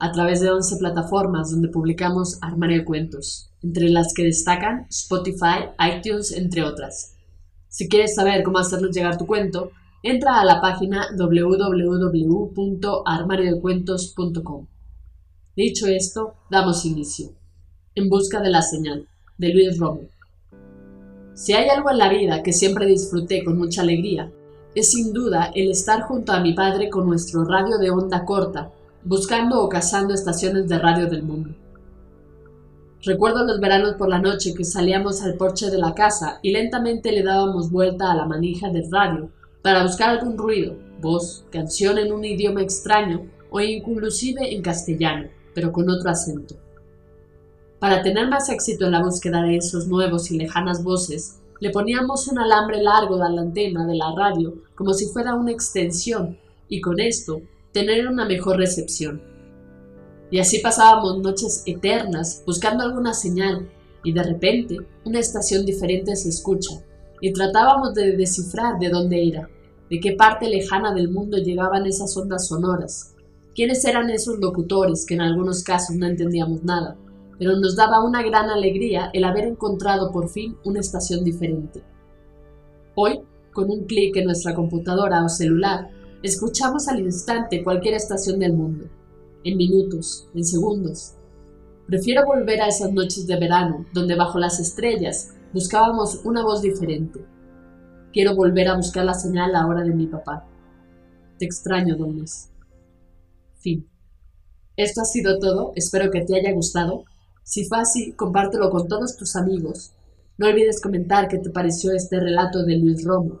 a través de 11 plataformas donde publicamos Armario de Cuentos, entre las que destacan Spotify, iTunes, entre otras. Si quieres saber cómo hacernos llegar tu cuento, entra a la página www.armariodecuentos.com. Dicho esto, damos inicio. En busca de la señal, de Luis Romo. Si hay algo en la vida que siempre disfruté con mucha alegría, es sin duda el estar junto a mi padre con nuestro radio de onda corta, buscando o cazando estaciones de radio del mundo. Recuerdo los veranos por la noche que salíamos al porche de la casa y lentamente le dábamos vuelta a la manija del radio para buscar algún ruido, voz, canción en un idioma extraño o inclusive en castellano, pero con otro acento. Para tener más éxito en la búsqueda de esos nuevos y lejanas voces, le poníamos un alambre largo de la antena de la radio como si fuera una extensión, y con esto tener una mejor recepción. Y así pasábamos noches eternas buscando alguna señal, y de repente una estación diferente se escucha, y tratábamos de descifrar de dónde era, de qué parte lejana del mundo llegaban esas ondas sonoras, quiénes eran esos locutores que en algunos casos no entendíamos nada pero nos daba una gran alegría el haber encontrado por fin una estación diferente. Hoy, con un clic en nuestra computadora o celular, escuchamos al instante cualquier estación del mundo, en minutos, en segundos. Prefiero volver a esas noches de verano, donde bajo las estrellas buscábamos una voz diferente. Quiero volver a buscar la señal ahora de mi papá. Te extraño, Donis. Fin. Esto ha sido todo, espero que te haya gustado si fue así, compártelo con todos tus amigos. No olvides comentar qué te pareció este relato de Luis Romo.